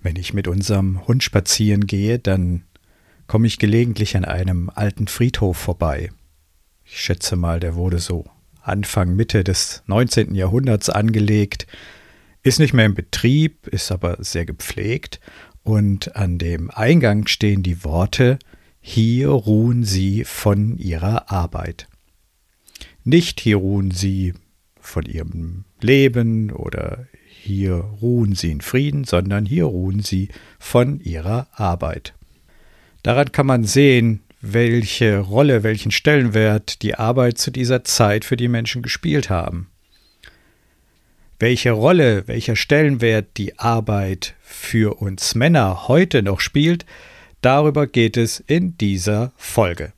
Wenn ich mit unserem Hund spazieren gehe, dann komme ich gelegentlich an einem alten Friedhof vorbei. Ich schätze mal, der wurde so Anfang Mitte des 19. Jahrhunderts angelegt, ist nicht mehr in Betrieb, ist aber sehr gepflegt und an dem Eingang stehen die Worte Hier ruhen Sie von Ihrer Arbeit. Nicht hier ruhen Sie von Ihrem Leben oder hier ruhen Sie in Frieden, sondern hier ruhen Sie von Ihrer Arbeit. Daran kann man sehen, welche Rolle, welchen Stellenwert die Arbeit zu dieser Zeit für die Menschen gespielt haben. Welche Rolle, welcher Stellenwert die Arbeit für uns Männer heute noch spielt, darüber geht es in dieser Folge.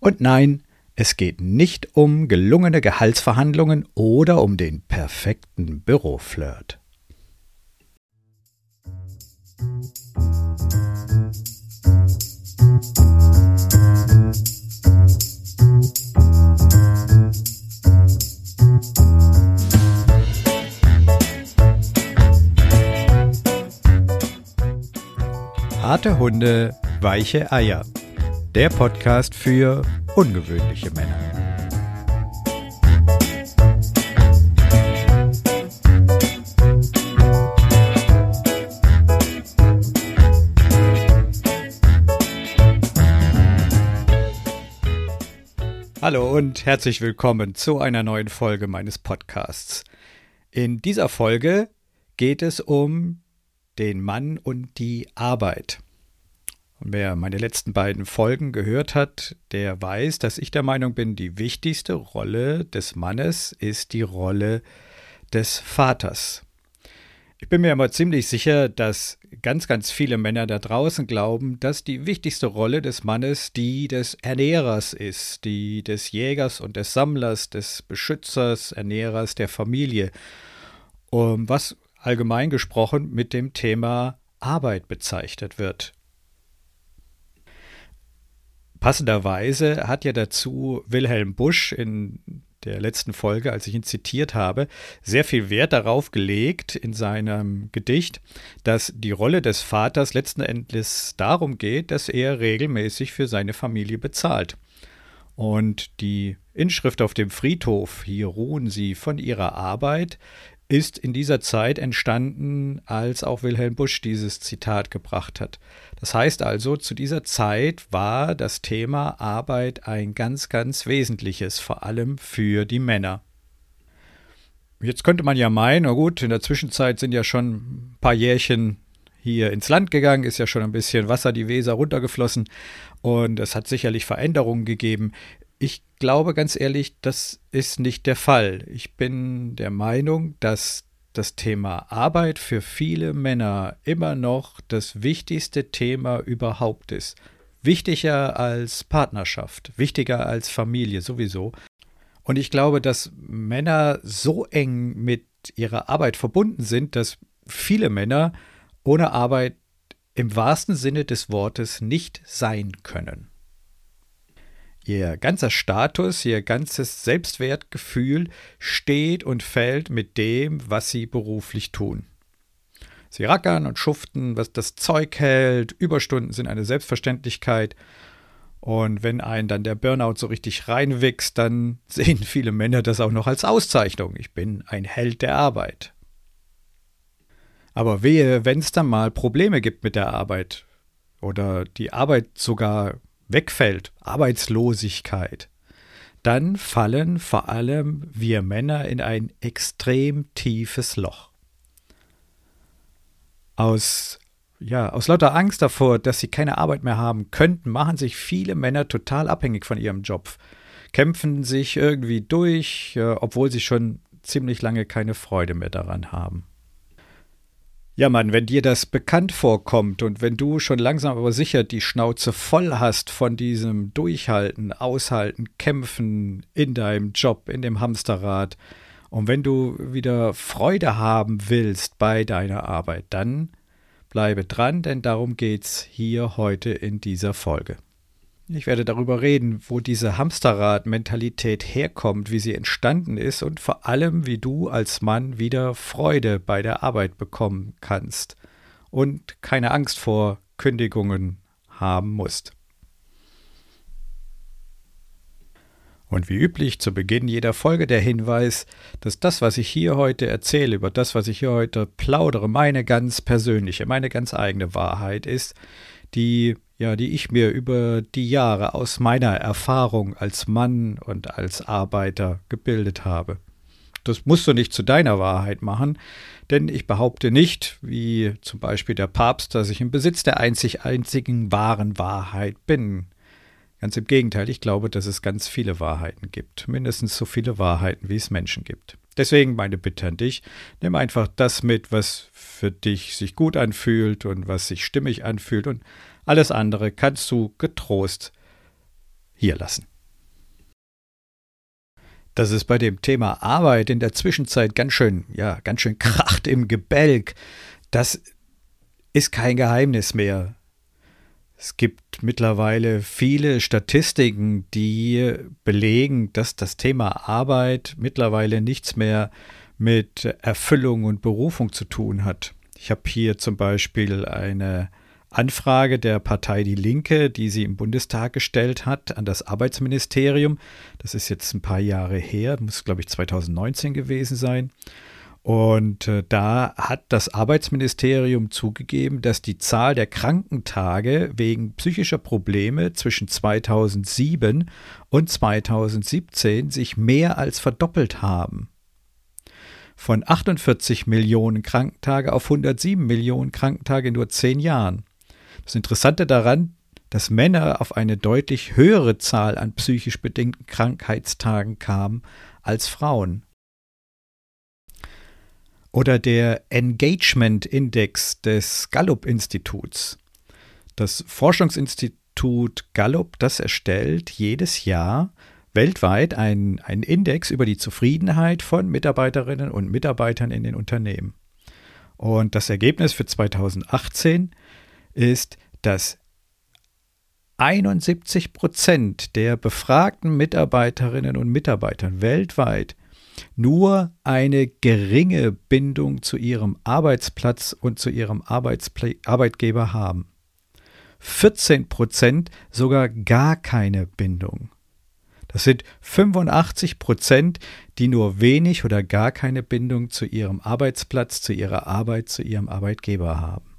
Und nein, es geht nicht um gelungene Gehaltsverhandlungen oder um den perfekten Büroflirt. Harte Hunde, weiche Eier. Der Podcast für ungewöhnliche Männer. Hallo und herzlich willkommen zu einer neuen Folge meines Podcasts. In dieser Folge geht es um den Mann und die Arbeit. Und wer meine letzten beiden Folgen gehört hat, der weiß, dass ich der Meinung bin, die wichtigste Rolle des Mannes ist die Rolle des Vaters. Ich bin mir immer ziemlich sicher, dass ganz, ganz viele Männer da draußen glauben, dass die wichtigste Rolle des Mannes die des Ernährers ist, die des Jägers und des Sammlers, des Beschützers, Ernährers der Familie. Was allgemein gesprochen mit dem Thema Arbeit bezeichnet wird. Passenderweise hat ja dazu Wilhelm Busch in der letzten Folge, als ich ihn zitiert habe, sehr viel Wert darauf gelegt in seinem Gedicht, dass die Rolle des Vaters letzten Endes darum geht, dass er regelmäßig für seine Familie bezahlt. Und die Inschrift auf dem Friedhof, hier ruhen sie von ihrer Arbeit, ist in dieser Zeit entstanden, als auch Wilhelm Busch dieses Zitat gebracht hat. Das heißt also, zu dieser Zeit war das Thema Arbeit ein ganz, ganz wesentliches, vor allem für die Männer. Jetzt könnte man ja meinen, na gut, in der Zwischenzeit sind ja schon ein paar Jährchen hier ins Land gegangen, ist ja schon ein bisschen Wasser die Weser runtergeflossen und es hat sicherlich Veränderungen gegeben. Ich glaube ganz ehrlich, das ist nicht der Fall. Ich bin der Meinung, dass das Thema Arbeit für viele Männer immer noch das wichtigste Thema überhaupt ist. Wichtiger als Partnerschaft, wichtiger als Familie sowieso. Und ich glaube, dass Männer so eng mit ihrer Arbeit verbunden sind, dass viele Männer ohne Arbeit im wahrsten Sinne des Wortes nicht sein können. Ihr ganzer Status, ihr ganzes Selbstwertgefühl steht und fällt mit dem, was sie beruflich tun. Sie rackern und schuften, was das Zeug hält, Überstunden sind eine Selbstverständlichkeit. Und wenn einen dann der Burnout so richtig reinwächst, dann sehen viele Männer das auch noch als Auszeichnung. Ich bin ein Held der Arbeit. Aber wehe, wenn es dann mal Probleme gibt mit der Arbeit oder die Arbeit sogar wegfällt, Arbeitslosigkeit, dann fallen vor allem wir Männer in ein extrem tiefes Loch. Aus ja, aus lauter Angst davor, dass sie keine Arbeit mehr haben könnten, machen sich viele Männer total abhängig von ihrem Job, kämpfen sich irgendwie durch, obwohl sie schon ziemlich lange keine Freude mehr daran haben. Ja, Mann, wenn dir das bekannt vorkommt und wenn du schon langsam aber sicher die Schnauze voll hast von diesem Durchhalten, Aushalten, Kämpfen in deinem Job, in dem Hamsterrad, und wenn du wieder Freude haben willst bei deiner Arbeit, dann bleibe dran, denn darum geht's hier heute in dieser Folge. Ich werde darüber reden, wo diese Hamsterrad-Mentalität herkommt, wie sie entstanden ist und vor allem, wie du als Mann wieder Freude bei der Arbeit bekommen kannst und keine Angst vor Kündigungen haben musst. Und wie üblich zu Beginn jeder Folge der Hinweis, dass das, was ich hier heute erzähle, über das, was ich hier heute plaudere, meine ganz persönliche, meine ganz eigene Wahrheit ist, die ja, die ich mir über die Jahre aus meiner Erfahrung als Mann und als Arbeiter gebildet habe. Das musst du nicht zu deiner Wahrheit machen, denn ich behaupte nicht, wie zum Beispiel der Papst, dass ich im Besitz der einzig einzigen wahren Wahrheit bin. Ganz im Gegenteil, ich glaube, dass es ganz viele Wahrheiten gibt, mindestens so viele Wahrheiten, wie es Menschen gibt. Deswegen meine Bitte an dich, nimm einfach das mit, was für dich sich gut anfühlt und was sich stimmig anfühlt und alles andere kannst du getrost hier lassen. Dass es bei dem Thema Arbeit in der Zwischenzeit ganz schön, ja, ganz schön kracht im Gebälk, das ist kein Geheimnis mehr. Es gibt mittlerweile viele Statistiken, die belegen, dass das Thema Arbeit mittlerweile nichts mehr mit Erfüllung und Berufung zu tun hat. Ich habe hier zum Beispiel eine Anfrage der Partei Die Linke, die sie im Bundestag gestellt hat, an das Arbeitsministerium. Das ist jetzt ein paar Jahre her, muss, glaube ich, 2019 gewesen sein. Und äh, da hat das Arbeitsministerium zugegeben, dass die Zahl der Krankentage wegen psychischer Probleme zwischen 2007 und 2017 sich mehr als verdoppelt haben. Von 48 Millionen Krankentage auf 107 Millionen Krankentage in nur zehn Jahren. Das Interessante daran, dass Männer auf eine deutlich höhere Zahl an psychisch bedingten Krankheitstagen kamen als Frauen. Oder der Engagement Index des Gallup-Instituts. Das Forschungsinstitut Gallup, das erstellt jedes Jahr weltweit einen, einen Index über die Zufriedenheit von Mitarbeiterinnen und Mitarbeitern in den Unternehmen. Und das Ergebnis für 2018 ist, dass 71 Prozent der befragten Mitarbeiterinnen und Mitarbeitern weltweit nur eine geringe Bindung zu ihrem Arbeitsplatz und zu ihrem Arbeitspl Arbeitgeber haben. 14 Prozent sogar gar keine Bindung. Das sind 85 Prozent, die nur wenig oder gar keine Bindung zu ihrem Arbeitsplatz, zu ihrer Arbeit, zu ihrem Arbeitgeber haben.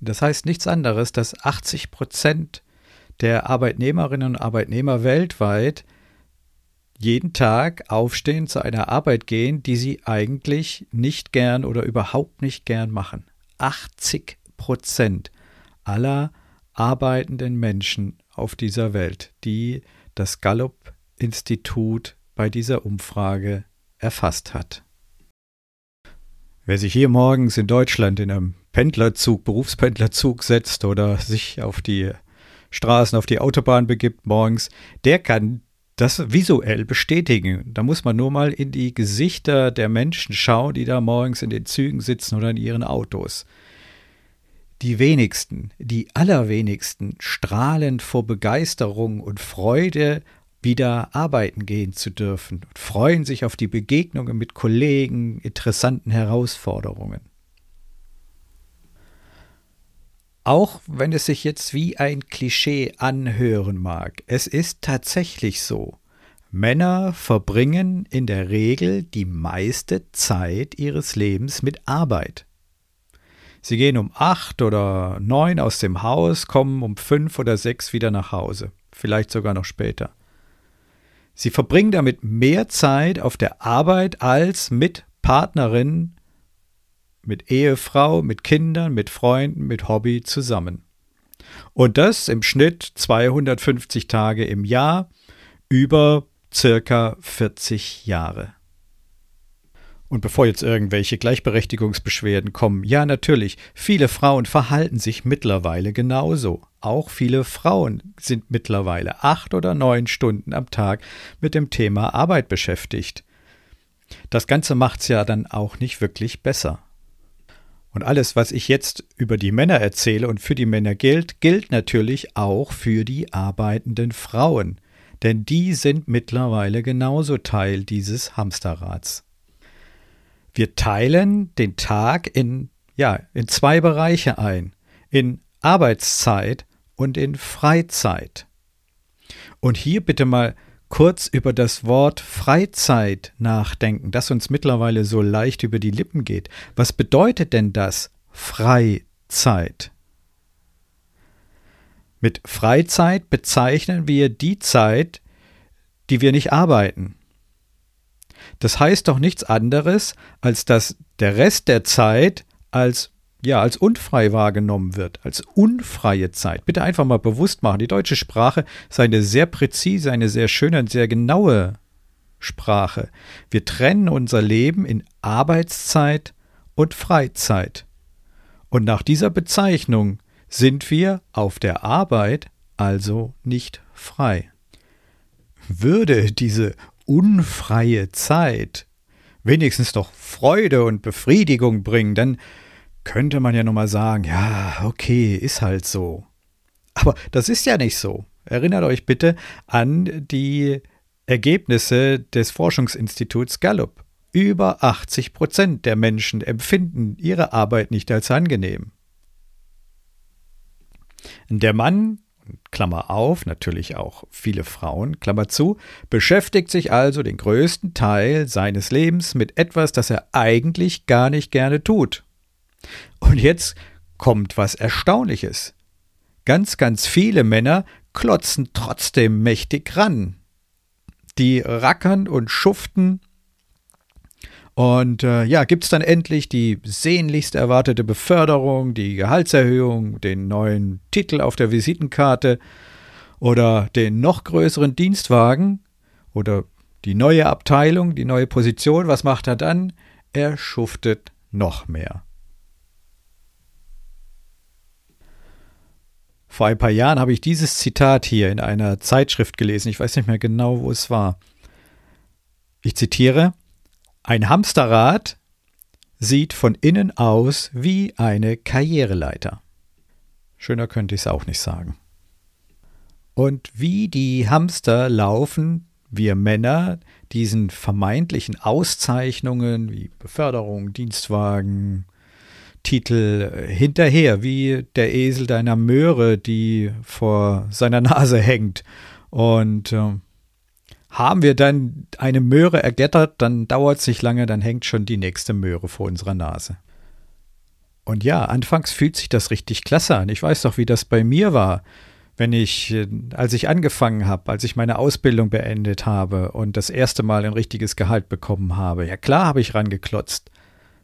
Das heißt nichts anderes, dass 80 Prozent der Arbeitnehmerinnen und Arbeitnehmer weltweit jeden Tag aufstehen, zu einer Arbeit gehen, die sie eigentlich nicht gern oder überhaupt nicht gern machen. 80 Prozent aller arbeitenden Menschen auf dieser Welt, die das Gallup-Institut bei dieser Umfrage erfasst hat. Wer sich hier morgens in Deutschland in einem Pendlerzug, Berufspendlerzug setzt oder sich auf die Straßen, auf die Autobahn begibt morgens, der kann das visuell bestätigen. Da muss man nur mal in die Gesichter der Menschen schauen, die da morgens in den Zügen sitzen oder in ihren Autos. Die wenigsten, die allerwenigsten strahlen vor Begeisterung und Freude, wieder arbeiten gehen zu dürfen und freuen sich auf die Begegnungen mit Kollegen, interessanten Herausforderungen. Auch wenn es sich jetzt wie ein Klischee anhören mag, es ist tatsächlich so. Männer verbringen in der Regel die meiste Zeit ihres Lebens mit Arbeit. Sie gehen um acht oder neun aus dem Haus, kommen um fünf oder sechs wieder nach Hause, vielleicht sogar noch später. Sie verbringen damit mehr Zeit auf der Arbeit als mit Partnerinnen mit Ehefrau, mit Kindern, mit Freunden, mit Hobby zusammen. Und das im Schnitt 250 Tage im Jahr über circa 40 Jahre. Und bevor jetzt irgendwelche Gleichberechtigungsbeschwerden kommen, ja natürlich, viele Frauen verhalten sich mittlerweile genauso. Auch viele Frauen sind mittlerweile acht oder neun Stunden am Tag mit dem Thema Arbeit beschäftigt. Das Ganze macht's ja dann auch nicht wirklich besser. Und alles, was ich jetzt über die Männer erzähle und für die Männer gilt, gilt natürlich auch für die arbeitenden Frauen, denn die sind mittlerweile genauso Teil dieses Hamsterrads. Wir teilen den Tag in, ja, in zwei Bereiche ein, in Arbeitszeit und in Freizeit. Und hier bitte mal kurz über das Wort Freizeit nachdenken, das uns mittlerweile so leicht über die Lippen geht. Was bedeutet denn das Freizeit? Mit Freizeit bezeichnen wir die Zeit, die wir nicht arbeiten. Das heißt doch nichts anderes, als dass der Rest der Zeit als ja, als unfrei wahrgenommen wird, als unfreie Zeit. Bitte einfach mal bewusst machen. Die deutsche Sprache ist eine sehr präzise, eine sehr schöne und sehr genaue Sprache. Wir trennen unser Leben in Arbeitszeit und Freizeit. Und nach dieser Bezeichnung sind wir auf der Arbeit also nicht frei. Würde diese unfreie Zeit wenigstens doch Freude und Befriedigung bringen, dann könnte man ja nun mal sagen, ja, okay, ist halt so. Aber das ist ja nicht so. Erinnert euch bitte an die Ergebnisse des Forschungsinstituts Gallup. Über 80 Prozent der Menschen empfinden ihre Arbeit nicht als angenehm. Der Mann, Klammer auf, natürlich auch viele Frauen, Klammer zu, beschäftigt sich also den größten Teil seines Lebens mit etwas, das er eigentlich gar nicht gerne tut. Und jetzt kommt was Erstaunliches. Ganz, ganz viele Männer klotzen trotzdem mächtig ran. Die rackern und schuften. Und äh, ja, gibt es dann endlich die sehnlichst erwartete Beförderung, die Gehaltserhöhung, den neuen Titel auf der Visitenkarte oder den noch größeren Dienstwagen oder die neue Abteilung, die neue Position. Was macht er dann? Er schuftet noch mehr. Vor ein paar Jahren habe ich dieses Zitat hier in einer Zeitschrift gelesen. Ich weiß nicht mehr genau, wo es war. Ich zitiere: Ein Hamsterrad sieht von innen aus wie eine Karriereleiter. Schöner könnte ich es auch nicht sagen. Und wie die Hamster laufen wir Männer diesen vermeintlichen Auszeichnungen wie Beförderung, Dienstwagen, Titel hinterher, wie der Esel deiner Möhre, die vor seiner Nase hängt. Und äh, haben wir dann eine Möhre ergattert, dann dauert es nicht lange, dann hängt schon die nächste Möhre vor unserer Nase. Und ja, anfangs fühlt sich das richtig klasse an. Ich weiß doch, wie das bei mir war, wenn ich, äh, als ich angefangen habe, als ich meine Ausbildung beendet habe und das erste Mal ein richtiges Gehalt bekommen habe. Ja klar habe ich rangeklotzt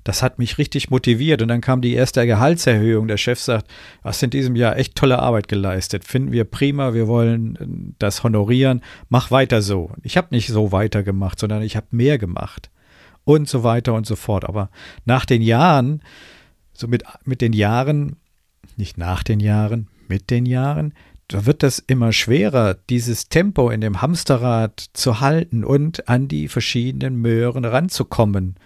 das hat mich richtig motiviert. Und dann kam die erste Gehaltserhöhung. Der Chef sagt, hast in diesem Jahr echt tolle Arbeit geleistet. Finden wir prima, wir wollen äh, das honorieren. Mach weiter so. Ich habe nicht so weitergemacht, sondern ich habe mehr gemacht. Und so weiter und so fort. Aber nach den Jahren, so mit, mit den Jahren, nicht nach den Jahren, mit den Jahren, da wird das immer schwerer, dieses Tempo in dem Hamsterrad zu halten und an die verschiedenen Möhren ranzukommen.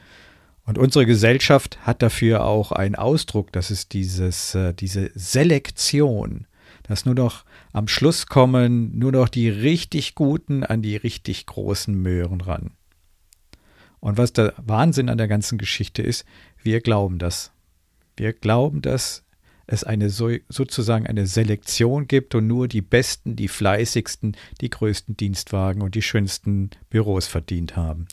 Und unsere Gesellschaft hat dafür auch einen Ausdruck, das ist dieses, äh, diese Selektion, dass nur noch am Schluss kommen nur noch die richtig guten an die richtig großen Möhren ran. Und was der Wahnsinn an der ganzen Geschichte ist, wir glauben das. Wir glauben, dass es eine so, sozusagen eine Selektion gibt und nur die besten, die fleißigsten, die größten Dienstwagen und die schönsten Büros verdient haben.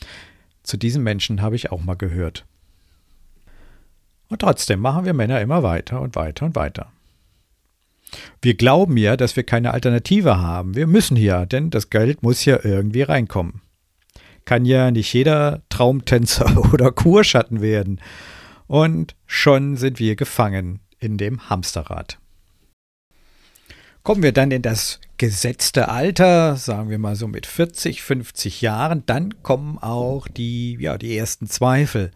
Zu diesen Menschen habe ich auch mal gehört. Und trotzdem machen wir Männer immer weiter und weiter und weiter. Wir glauben ja, dass wir keine Alternative haben. Wir müssen ja, denn das Geld muss ja irgendwie reinkommen. Kann ja nicht jeder Traumtänzer oder Kurschatten werden. Und schon sind wir gefangen in dem Hamsterrad. Kommen wir dann in das gesetzte Alter, sagen wir mal so mit 40, 50 Jahren, dann kommen auch die, ja, die ersten Zweifel.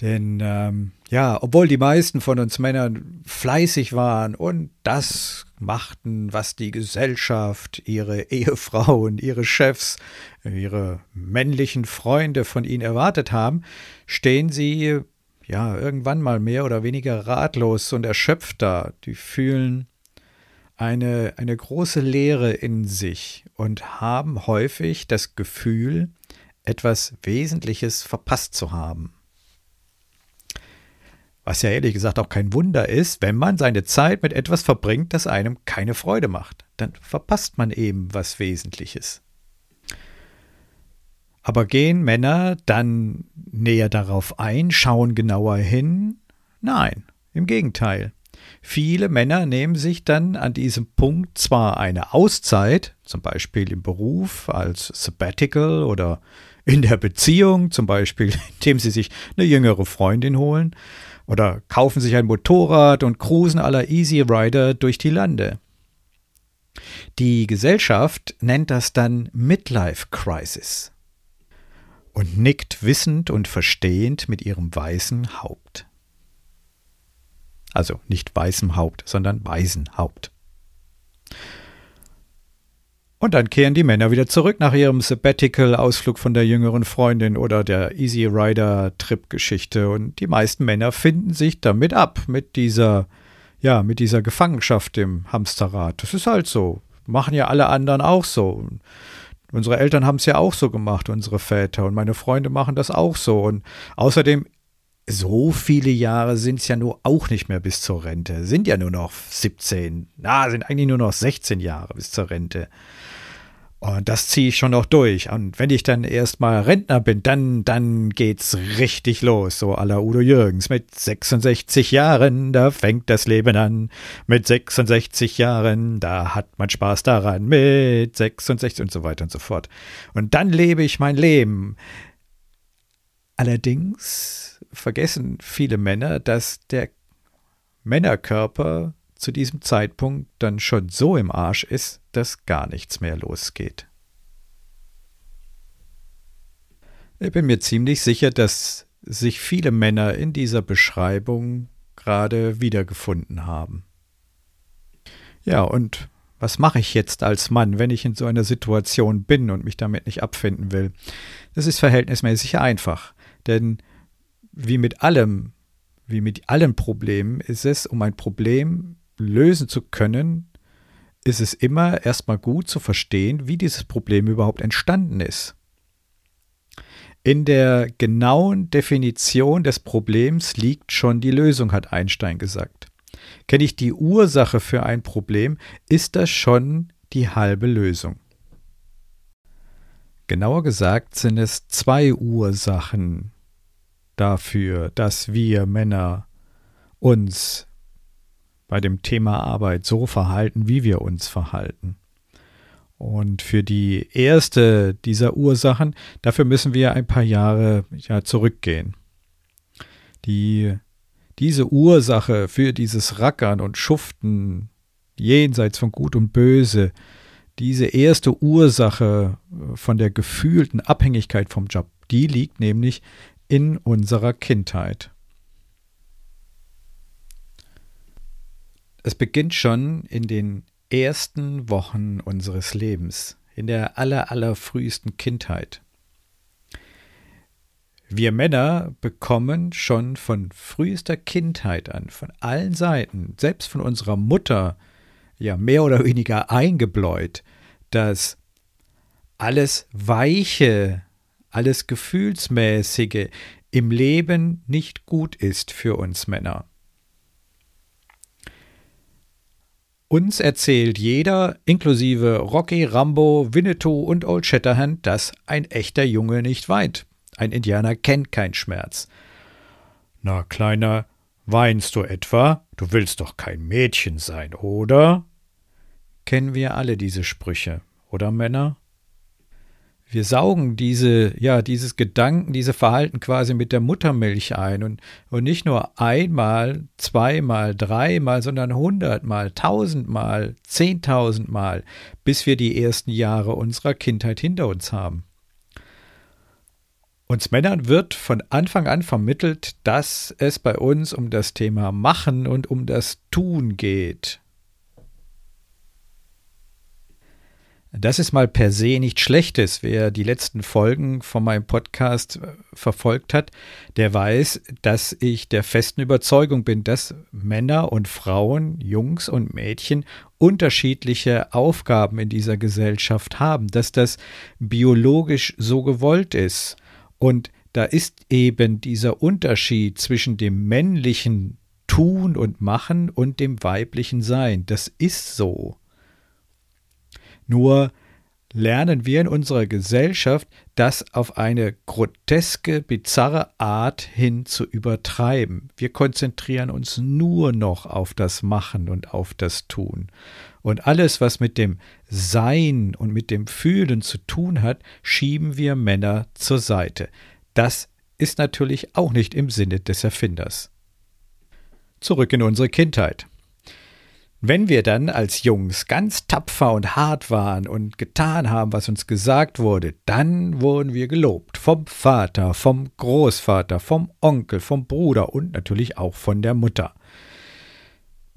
Denn ähm, ja, obwohl die meisten von uns Männern fleißig waren und das machten, was die Gesellschaft, ihre Ehefrauen, ihre Chefs, ihre männlichen Freunde von ihnen erwartet haben, stehen sie ja irgendwann mal mehr oder weniger ratlos und erschöpft da. Die fühlen eine, eine große Leere in sich und haben häufig das Gefühl, etwas Wesentliches verpasst zu haben. Was ja ehrlich gesagt auch kein Wunder ist, wenn man seine Zeit mit etwas verbringt, das einem keine Freude macht. Dann verpasst man eben was Wesentliches. Aber gehen Männer dann näher darauf ein, schauen genauer hin? Nein, im Gegenteil. Viele Männer nehmen sich dann an diesem Punkt zwar eine Auszeit, zum Beispiel im Beruf als Sabbatical oder in der Beziehung, zum Beispiel indem sie sich eine jüngere Freundin holen, oder kaufen sich ein Motorrad und cruisen aller Easy Rider durch die Lande. Die Gesellschaft nennt das dann Midlife Crisis und nickt wissend und verstehend mit ihrem weißen Haupt. Also nicht weißem Haupt, sondern weisen Haupt. Und dann kehren die Männer wieder zurück nach ihrem Sabbatical-Ausflug von der jüngeren Freundin oder der Easy Rider-Trip-Geschichte. Und die meisten Männer finden sich damit ab, mit dieser, ja, mit dieser Gefangenschaft im Hamsterrad. Das ist halt so. Machen ja alle anderen auch so. Unsere Eltern haben es ja auch so gemacht, unsere Väter. Und meine Freunde machen das auch so. Und außerdem, so viele Jahre sind es ja nur auch nicht mehr bis zur Rente. Sind ja nur noch 17. Na, sind eigentlich nur noch 16 Jahre bis zur Rente. Und das ziehe ich schon noch durch. Und wenn ich dann erstmal Rentner bin, dann, dann geht's richtig los. So à la Udo Jürgens. Mit 66 Jahren, da fängt das Leben an. Mit 66 Jahren, da hat man Spaß daran. Mit 66 und so weiter und so fort. Und dann lebe ich mein Leben. Allerdings vergessen viele Männer, dass der Männerkörper zu diesem Zeitpunkt dann schon so im Arsch ist, dass gar nichts mehr losgeht. Ich bin mir ziemlich sicher, dass sich viele Männer in dieser Beschreibung gerade wiedergefunden haben. Ja, und was mache ich jetzt als Mann, wenn ich in so einer Situation bin und mich damit nicht abfinden will? Das ist verhältnismäßig einfach, denn wie mit allem, wie mit allen Problemen ist es, um ein Problem lösen zu können, ist es immer erstmal gut zu verstehen, wie dieses Problem überhaupt entstanden ist. In der genauen Definition des Problems liegt schon die Lösung, hat Einstein gesagt. Kenne ich die Ursache für ein Problem, ist das schon die halbe Lösung. Genauer gesagt sind es zwei Ursachen dafür, dass wir Männer uns bei dem Thema Arbeit so verhalten, wie wir uns verhalten. Und für die erste dieser Ursachen, dafür müssen wir ein paar Jahre ja, zurückgehen. Die, diese Ursache für dieses Rackern und Schuften jenseits von Gut und Böse, diese erste Ursache äh, von der gefühlten Abhängigkeit vom Job, die liegt nämlich in unserer Kindheit. Es beginnt schon in den ersten Wochen unseres Lebens, in der aller, allerfrühesten Kindheit. Wir Männer bekommen schon von frühester Kindheit an, von allen Seiten, selbst von unserer Mutter, ja mehr oder weniger eingebläut, dass alles Weiche, alles Gefühlsmäßige im Leben nicht gut ist für uns Männer. Uns erzählt jeder, inklusive Rocky, Rambo, Winnetou und Old Shatterhand, dass ein echter Junge nicht weint. Ein Indianer kennt keinen Schmerz. Na, Kleiner, weinst du etwa? Du willst doch kein Mädchen sein, oder? Kennen wir alle diese Sprüche, oder Männer? Wir saugen diese, ja, dieses Gedanken, diese Verhalten quasi mit der Muttermilch ein und, und nicht nur einmal, zweimal, dreimal, sondern hundertmal, tausendmal, zehntausendmal, bis wir die ersten Jahre unserer Kindheit hinter uns haben. Uns Männern wird von Anfang an vermittelt, dass es bei uns um das Thema Machen und um das Tun geht. Das ist mal per se nichts Schlechtes. Wer die letzten Folgen von meinem Podcast äh, verfolgt hat, der weiß, dass ich der festen Überzeugung bin, dass Männer und Frauen, Jungs und Mädchen unterschiedliche Aufgaben in dieser Gesellschaft haben, dass das biologisch so gewollt ist. Und da ist eben dieser Unterschied zwischen dem männlichen Tun und Machen und dem weiblichen Sein. Das ist so. Nur lernen wir in unserer Gesellschaft, das auf eine groteske, bizarre Art hin zu übertreiben. Wir konzentrieren uns nur noch auf das Machen und auf das Tun. Und alles, was mit dem Sein und mit dem Fühlen zu tun hat, schieben wir Männer zur Seite. Das ist natürlich auch nicht im Sinne des Erfinders. Zurück in unsere Kindheit. Wenn wir dann als Jungs ganz tapfer und hart waren und getan haben, was uns gesagt wurde, dann wurden wir gelobt. Vom Vater, vom Großvater, vom Onkel, vom Bruder und natürlich auch von der Mutter.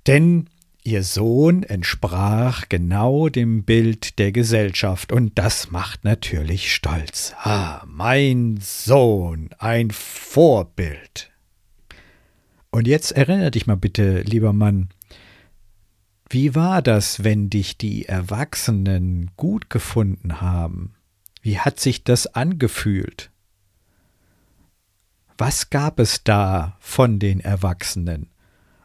Denn ihr Sohn entsprach genau dem Bild der Gesellschaft und das macht natürlich stolz. Ah, mein Sohn, ein Vorbild. Und jetzt erinnere dich mal bitte, lieber Mann, wie war das, wenn dich die Erwachsenen gut gefunden haben? Wie hat sich das angefühlt? Was gab es da von den Erwachsenen?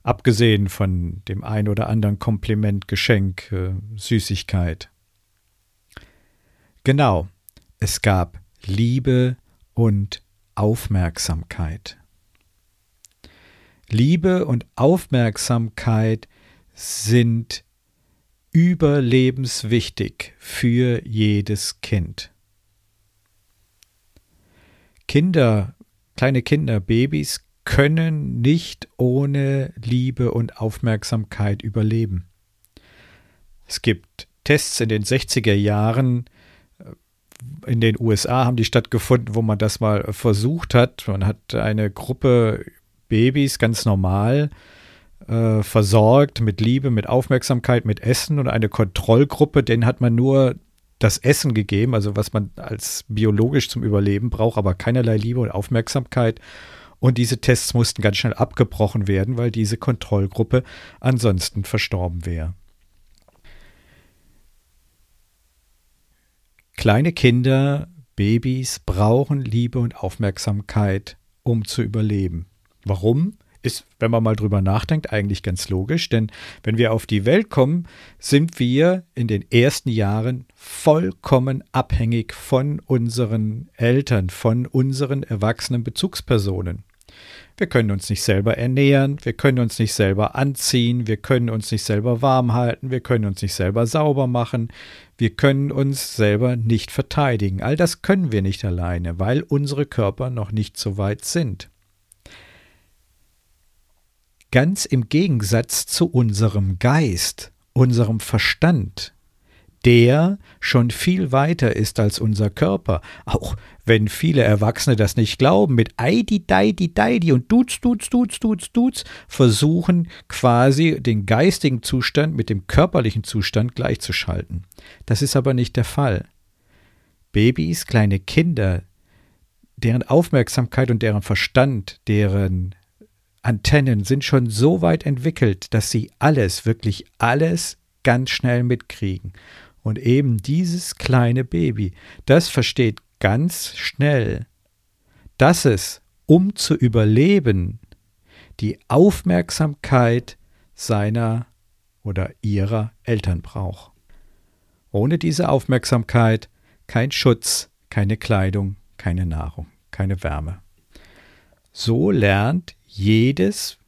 Abgesehen von dem ein oder anderen Kompliment, Geschenk, äh, Süßigkeit. Genau, es gab Liebe und Aufmerksamkeit. Liebe und Aufmerksamkeit sind überlebenswichtig für jedes Kind. Kinder, kleine Kinder, Babys können nicht ohne Liebe und Aufmerksamkeit überleben. Es gibt Tests in den 60er Jahren, in den USA haben die stattgefunden, wo man das mal versucht hat. Man hat eine Gruppe Babys ganz normal äh, versorgt mit Liebe, mit Aufmerksamkeit, mit Essen und eine Kontrollgruppe, denen hat man nur das Essen gegeben, also was man als biologisch zum Überleben braucht, aber keinerlei Liebe und Aufmerksamkeit. Und diese Tests mussten ganz schnell abgebrochen werden, weil diese Kontrollgruppe ansonsten verstorben wäre. Kleine Kinder, Babys brauchen Liebe und Aufmerksamkeit, um zu überleben. Warum? Ist, wenn man mal drüber nachdenkt, eigentlich ganz logisch, denn wenn wir auf die Welt kommen, sind wir in den ersten Jahren vollkommen abhängig von unseren Eltern, von unseren erwachsenen Bezugspersonen. Wir können uns nicht selber ernähren, wir können uns nicht selber anziehen, wir können uns nicht selber warm halten, wir können uns nicht selber sauber machen, wir können uns selber nicht verteidigen. All das können wir nicht alleine, weil unsere Körper noch nicht so weit sind. Ganz im Gegensatz zu unserem Geist, unserem Verstand, der schon viel weiter ist als unser Körper. Auch wenn viele Erwachsene das nicht glauben, mit Eidi, Deidi, Deidi und Duz, Duz, Duz, Duz, Duz versuchen quasi den geistigen Zustand mit dem körperlichen Zustand gleichzuschalten. Das ist aber nicht der Fall. Babys, kleine Kinder, deren Aufmerksamkeit und deren Verstand, deren Antennen sind schon so weit entwickelt, dass sie alles, wirklich alles ganz schnell mitkriegen. Und eben dieses kleine Baby, das versteht ganz schnell, dass es, um zu überleben, die Aufmerksamkeit seiner oder ihrer Eltern braucht. Ohne diese Aufmerksamkeit kein Schutz, keine Kleidung, keine Nahrung, keine Wärme. So lernt jedes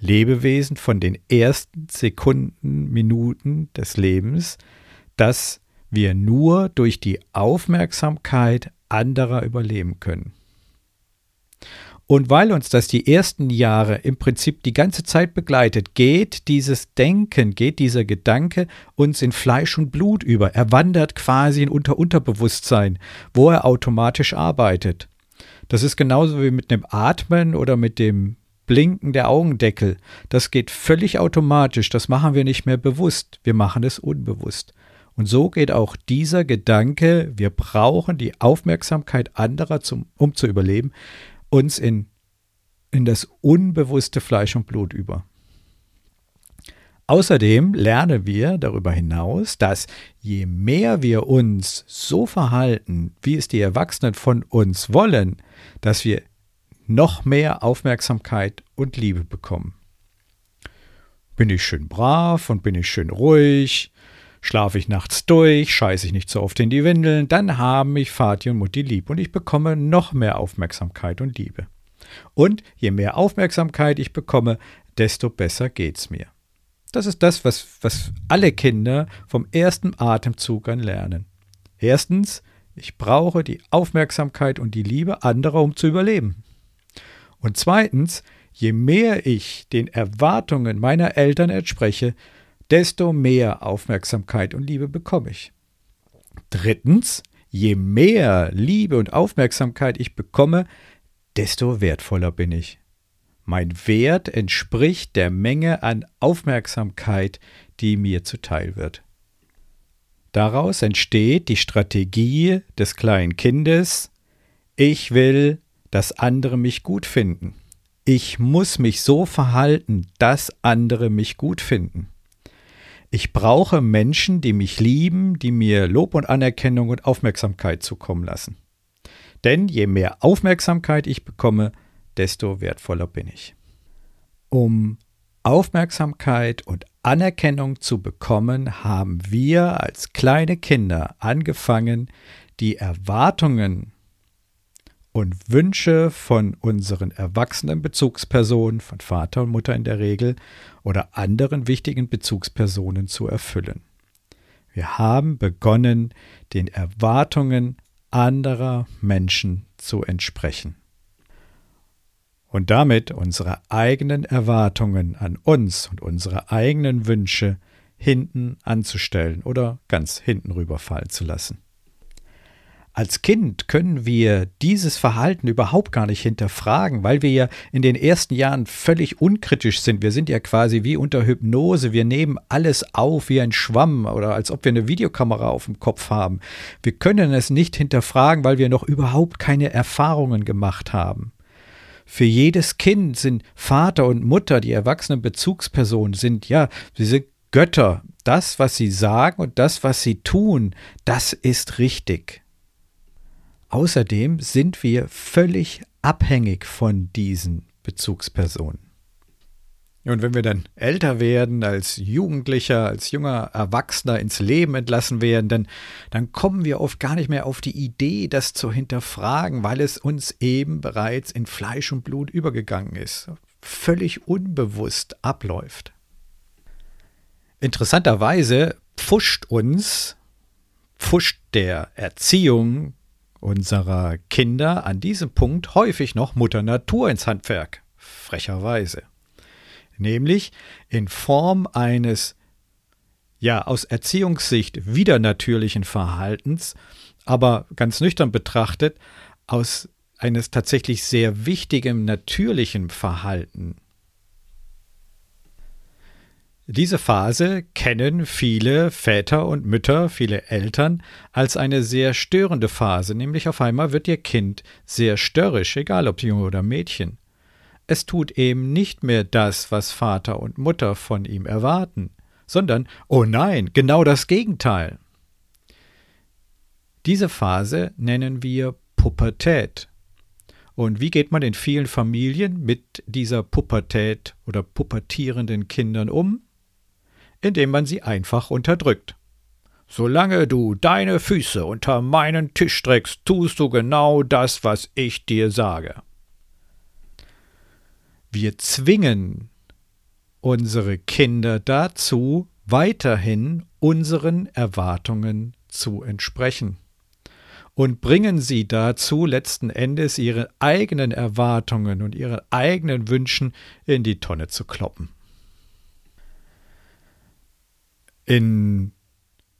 Lebewesen von den ersten Sekunden, Minuten des Lebens, dass wir nur durch die Aufmerksamkeit anderer überleben können. Und weil uns das die ersten Jahre im Prinzip die ganze Zeit begleitet, geht dieses Denken, geht dieser Gedanke uns in Fleisch und Blut über. Er wandert quasi in unter Unterbewusstsein, wo er automatisch arbeitet. Das ist genauso wie mit dem Atmen oder mit dem Blinken der Augendeckel. Das geht völlig automatisch. Das machen wir nicht mehr bewusst. Wir machen es unbewusst. Und so geht auch dieser Gedanke, wir brauchen die Aufmerksamkeit anderer, zum, um zu überleben, uns in, in das unbewusste Fleisch und Blut über. Außerdem lernen wir darüber hinaus, dass je mehr wir uns so verhalten, wie es die Erwachsenen von uns wollen, dass wir noch mehr Aufmerksamkeit und Liebe bekommen. Bin ich schön brav und bin ich schön ruhig, schlafe ich nachts durch, scheiße ich nicht so oft in die Windeln, dann haben mich Vati und Mutti lieb und ich bekomme noch mehr Aufmerksamkeit und Liebe. Und je mehr Aufmerksamkeit ich bekomme, desto besser geht's mir. Das ist das, was, was alle Kinder vom ersten Atemzug an lernen. Erstens, ich brauche die Aufmerksamkeit und die Liebe anderer, um zu überleben. Und zweitens, je mehr ich den Erwartungen meiner Eltern entspreche, desto mehr Aufmerksamkeit und Liebe bekomme ich. Drittens, je mehr Liebe und Aufmerksamkeit ich bekomme, desto wertvoller bin ich. Mein Wert entspricht der Menge an Aufmerksamkeit, die mir zuteil wird. Daraus entsteht die Strategie des kleinen Kindes, ich will, dass andere mich gut finden. Ich muss mich so verhalten, dass andere mich gut finden. Ich brauche Menschen, die mich lieben, die mir Lob und Anerkennung und Aufmerksamkeit zukommen lassen. Denn je mehr Aufmerksamkeit ich bekomme, desto wertvoller bin ich. Um Aufmerksamkeit und Anerkennung zu bekommen, haben wir als kleine Kinder angefangen, die Erwartungen und Wünsche von unseren erwachsenen Bezugspersonen, von Vater und Mutter in der Regel oder anderen wichtigen Bezugspersonen zu erfüllen. Wir haben begonnen, den Erwartungen anderer Menschen zu entsprechen und damit unsere eigenen Erwartungen an uns und unsere eigenen Wünsche hinten anzustellen oder ganz hinten rüberfallen zu lassen. Als Kind können wir dieses Verhalten überhaupt gar nicht hinterfragen, weil wir ja in den ersten Jahren völlig unkritisch sind. Wir sind ja quasi wie unter Hypnose. Wir nehmen alles auf wie ein Schwamm oder als ob wir eine Videokamera auf dem Kopf haben. Wir können es nicht hinterfragen, weil wir noch überhaupt keine Erfahrungen gemacht haben. Für jedes Kind sind Vater und Mutter, die erwachsenen Bezugspersonen, sind ja, sie sind Götter. Das, was sie sagen und das, was sie tun, das ist richtig. Außerdem sind wir völlig abhängig von diesen Bezugspersonen. Und wenn wir dann älter werden, als Jugendlicher, als junger Erwachsener ins Leben entlassen werden, dann, dann kommen wir oft gar nicht mehr auf die Idee, das zu hinterfragen, weil es uns eben bereits in Fleisch und Blut übergegangen ist, völlig unbewusst abläuft. Interessanterweise pfuscht uns, pfuscht der Erziehung unserer Kinder an diesem Punkt häufig noch Mutter Natur ins Handwerk, frecherweise nämlich in Form eines ja aus Erziehungssicht widernatürlichen Verhaltens, aber ganz nüchtern betrachtet aus eines tatsächlich sehr wichtigen natürlichen Verhalten. Diese Phase kennen viele Väter und Mütter, viele Eltern als eine sehr störende Phase, nämlich auf einmal wird ihr Kind sehr störrisch, egal ob Junge oder Mädchen. Es tut eben nicht mehr das, was Vater und Mutter von ihm erwarten, sondern, oh nein, genau das Gegenteil. Diese Phase nennen wir Pubertät. Und wie geht man in vielen Familien mit dieser Pubertät oder pubertierenden Kindern um? Indem man sie einfach unterdrückt. Solange du deine Füße unter meinen Tisch streckst, tust du genau das, was ich dir sage. Wir zwingen unsere Kinder dazu, weiterhin unseren Erwartungen zu entsprechen und bringen sie dazu, letzten Endes ihre eigenen Erwartungen und ihre eigenen Wünschen in die Tonne zu kloppen. In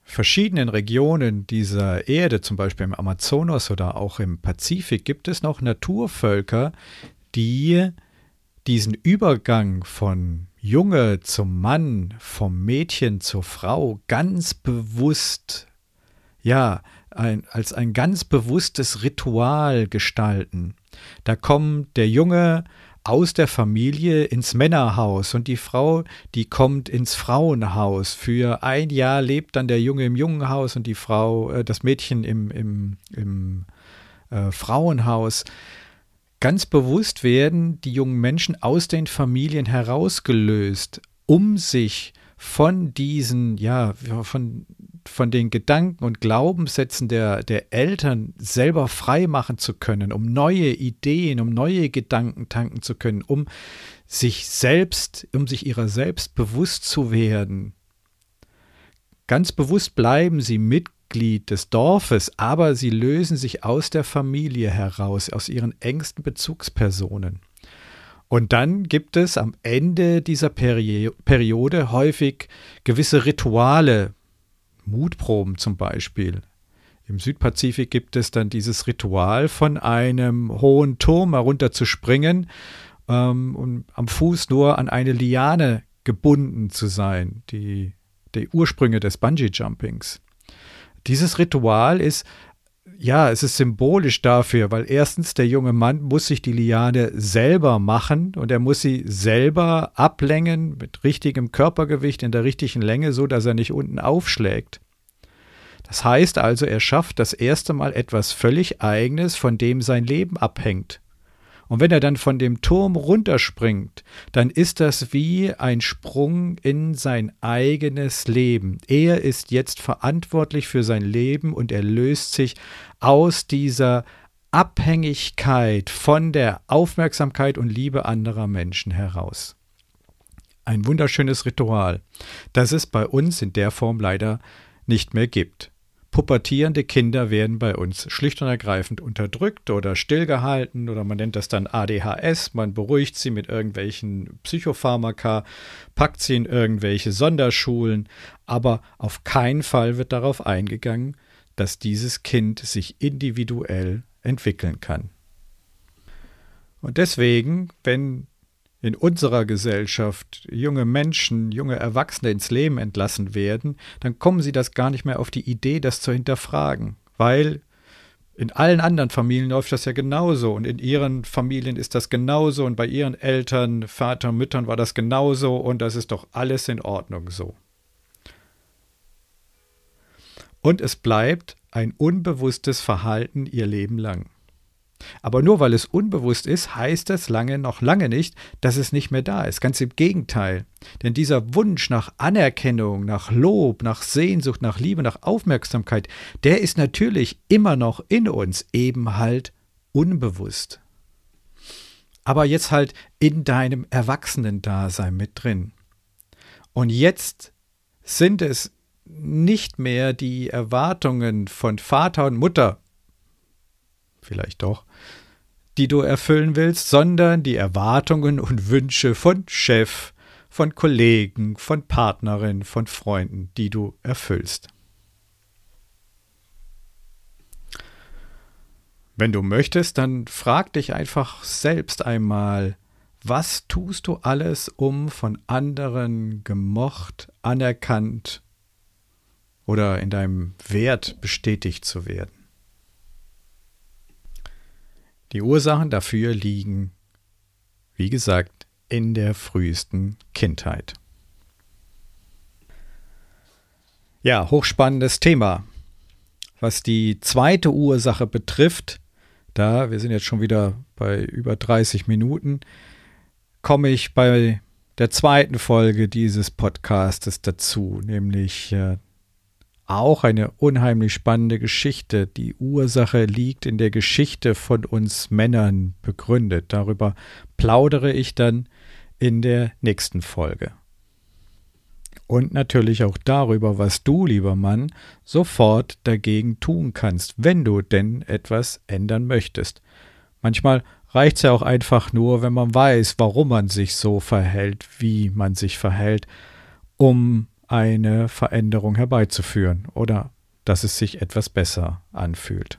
verschiedenen Regionen dieser Erde, zum Beispiel im Amazonas oder auch im Pazifik, gibt es noch Naturvölker, die diesen Übergang von Junge zum Mann, vom Mädchen zur Frau ganz bewusst, ja, ein, als ein ganz bewusstes Ritual gestalten. Da kommt der Junge aus der Familie ins Männerhaus und die Frau, die kommt ins Frauenhaus. Für ein Jahr lebt dann der Junge im Jungenhaus und die Frau, äh, das Mädchen im, im, im äh, Frauenhaus. Ganz bewusst werden die jungen Menschen aus den Familien herausgelöst, um sich von diesen, ja, von, von den Gedanken und Glaubenssätzen der, der Eltern selber frei machen zu können, um neue Ideen, um neue Gedanken tanken zu können, um sich selbst, um sich ihrer selbst bewusst zu werden. Ganz bewusst bleiben sie Mitglied des Dorfes, aber sie lösen sich aus der Familie heraus, aus ihren engsten Bezugspersonen. Und dann gibt es am Ende dieser Peri Periode häufig gewisse Rituale, Mutproben zum Beispiel. Im Südpazifik gibt es dann dieses Ritual, von einem hohen Turm herunterzuspringen ähm, und am Fuß nur an eine Liane gebunden zu sein, die, die Ursprünge des Bungee-Jumpings. Dieses Ritual ist ja, es ist symbolisch dafür, weil erstens der junge Mann muss sich die Liane selber machen und er muss sie selber ablängen mit richtigem Körpergewicht in der richtigen Länge, so dass er nicht unten aufschlägt. Das heißt also, er schafft das erste Mal etwas völlig eigenes, von dem sein Leben abhängt. Und wenn er dann von dem Turm runterspringt, dann ist das wie ein Sprung in sein eigenes Leben. Er ist jetzt verantwortlich für sein Leben und er löst sich aus dieser Abhängigkeit von der Aufmerksamkeit und Liebe anderer Menschen heraus. Ein wunderschönes Ritual, das es bei uns in der Form leider nicht mehr gibt. Pubertierende Kinder werden bei uns schlicht und ergreifend unterdrückt oder stillgehalten oder man nennt das dann ADHS. Man beruhigt sie mit irgendwelchen Psychopharmaka, packt sie in irgendwelche Sonderschulen, aber auf keinen Fall wird darauf eingegangen, dass dieses Kind sich individuell entwickeln kann. Und deswegen, wenn in unserer Gesellschaft junge Menschen, junge Erwachsene ins Leben entlassen werden, dann kommen sie das gar nicht mehr auf die Idee, das zu hinterfragen, weil in allen anderen Familien läuft das ja genauso und in ihren Familien ist das genauso und bei ihren Eltern, Vater, Müttern war das genauso und das ist doch alles in Ordnung so. Und es bleibt ein unbewusstes Verhalten ihr Leben lang. Aber nur weil es unbewusst ist, heißt es lange noch lange nicht, dass es nicht mehr da ist. Ganz im Gegenteil. Denn dieser Wunsch nach Anerkennung, nach Lob, nach Sehnsucht, nach Liebe, nach Aufmerksamkeit, der ist natürlich immer noch in uns, eben halt unbewusst. Aber jetzt halt in deinem Erwachsenendasein mit drin. Und jetzt sind es nicht mehr die Erwartungen von Vater und Mutter, vielleicht doch, die du erfüllen willst, sondern die Erwartungen und Wünsche von Chef, von Kollegen, von Partnerin, von Freunden, die du erfüllst. Wenn du möchtest, dann frag dich einfach selbst einmal, was tust du alles, um von anderen gemocht, anerkannt oder in deinem Wert bestätigt zu werden? Die Ursachen dafür liegen, wie gesagt, in der frühesten Kindheit. Ja, hochspannendes Thema. Was die zweite Ursache betrifft, da, wir sind jetzt schon wieder bei über 30 Minuten, komme ich bei der zweiten Folge dieses Podcastes dazu, nämlich äh, auch eine unheimlich spannende Geschichte. Die Ursache liegt in der Geschichte von uns Männern begründet. Darüber plaudere ich dann in der nächsten Folge. Und natürlich auch darüber, was du, lieber Mann, sofort dagegen tun kannst, wenn du denn etwas ändern möchtest. Manchmal reicht es ja auch einfach nur, wenn man weiß, warum man sich so verhält, wie man sich verhält, um eine Veränderung herbeizuführen oder dass es sich etwas besser anfühlt.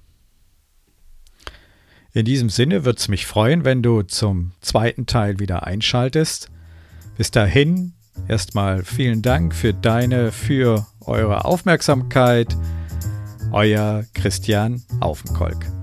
In diesem Sinne würde es mich freuen, wenn du zum zweiten Teil wieder einschaltest. Bis dahin erstmal vielen Dank für deine, für eure Aufmerksamkeit. Euer Christian Aufenkolk.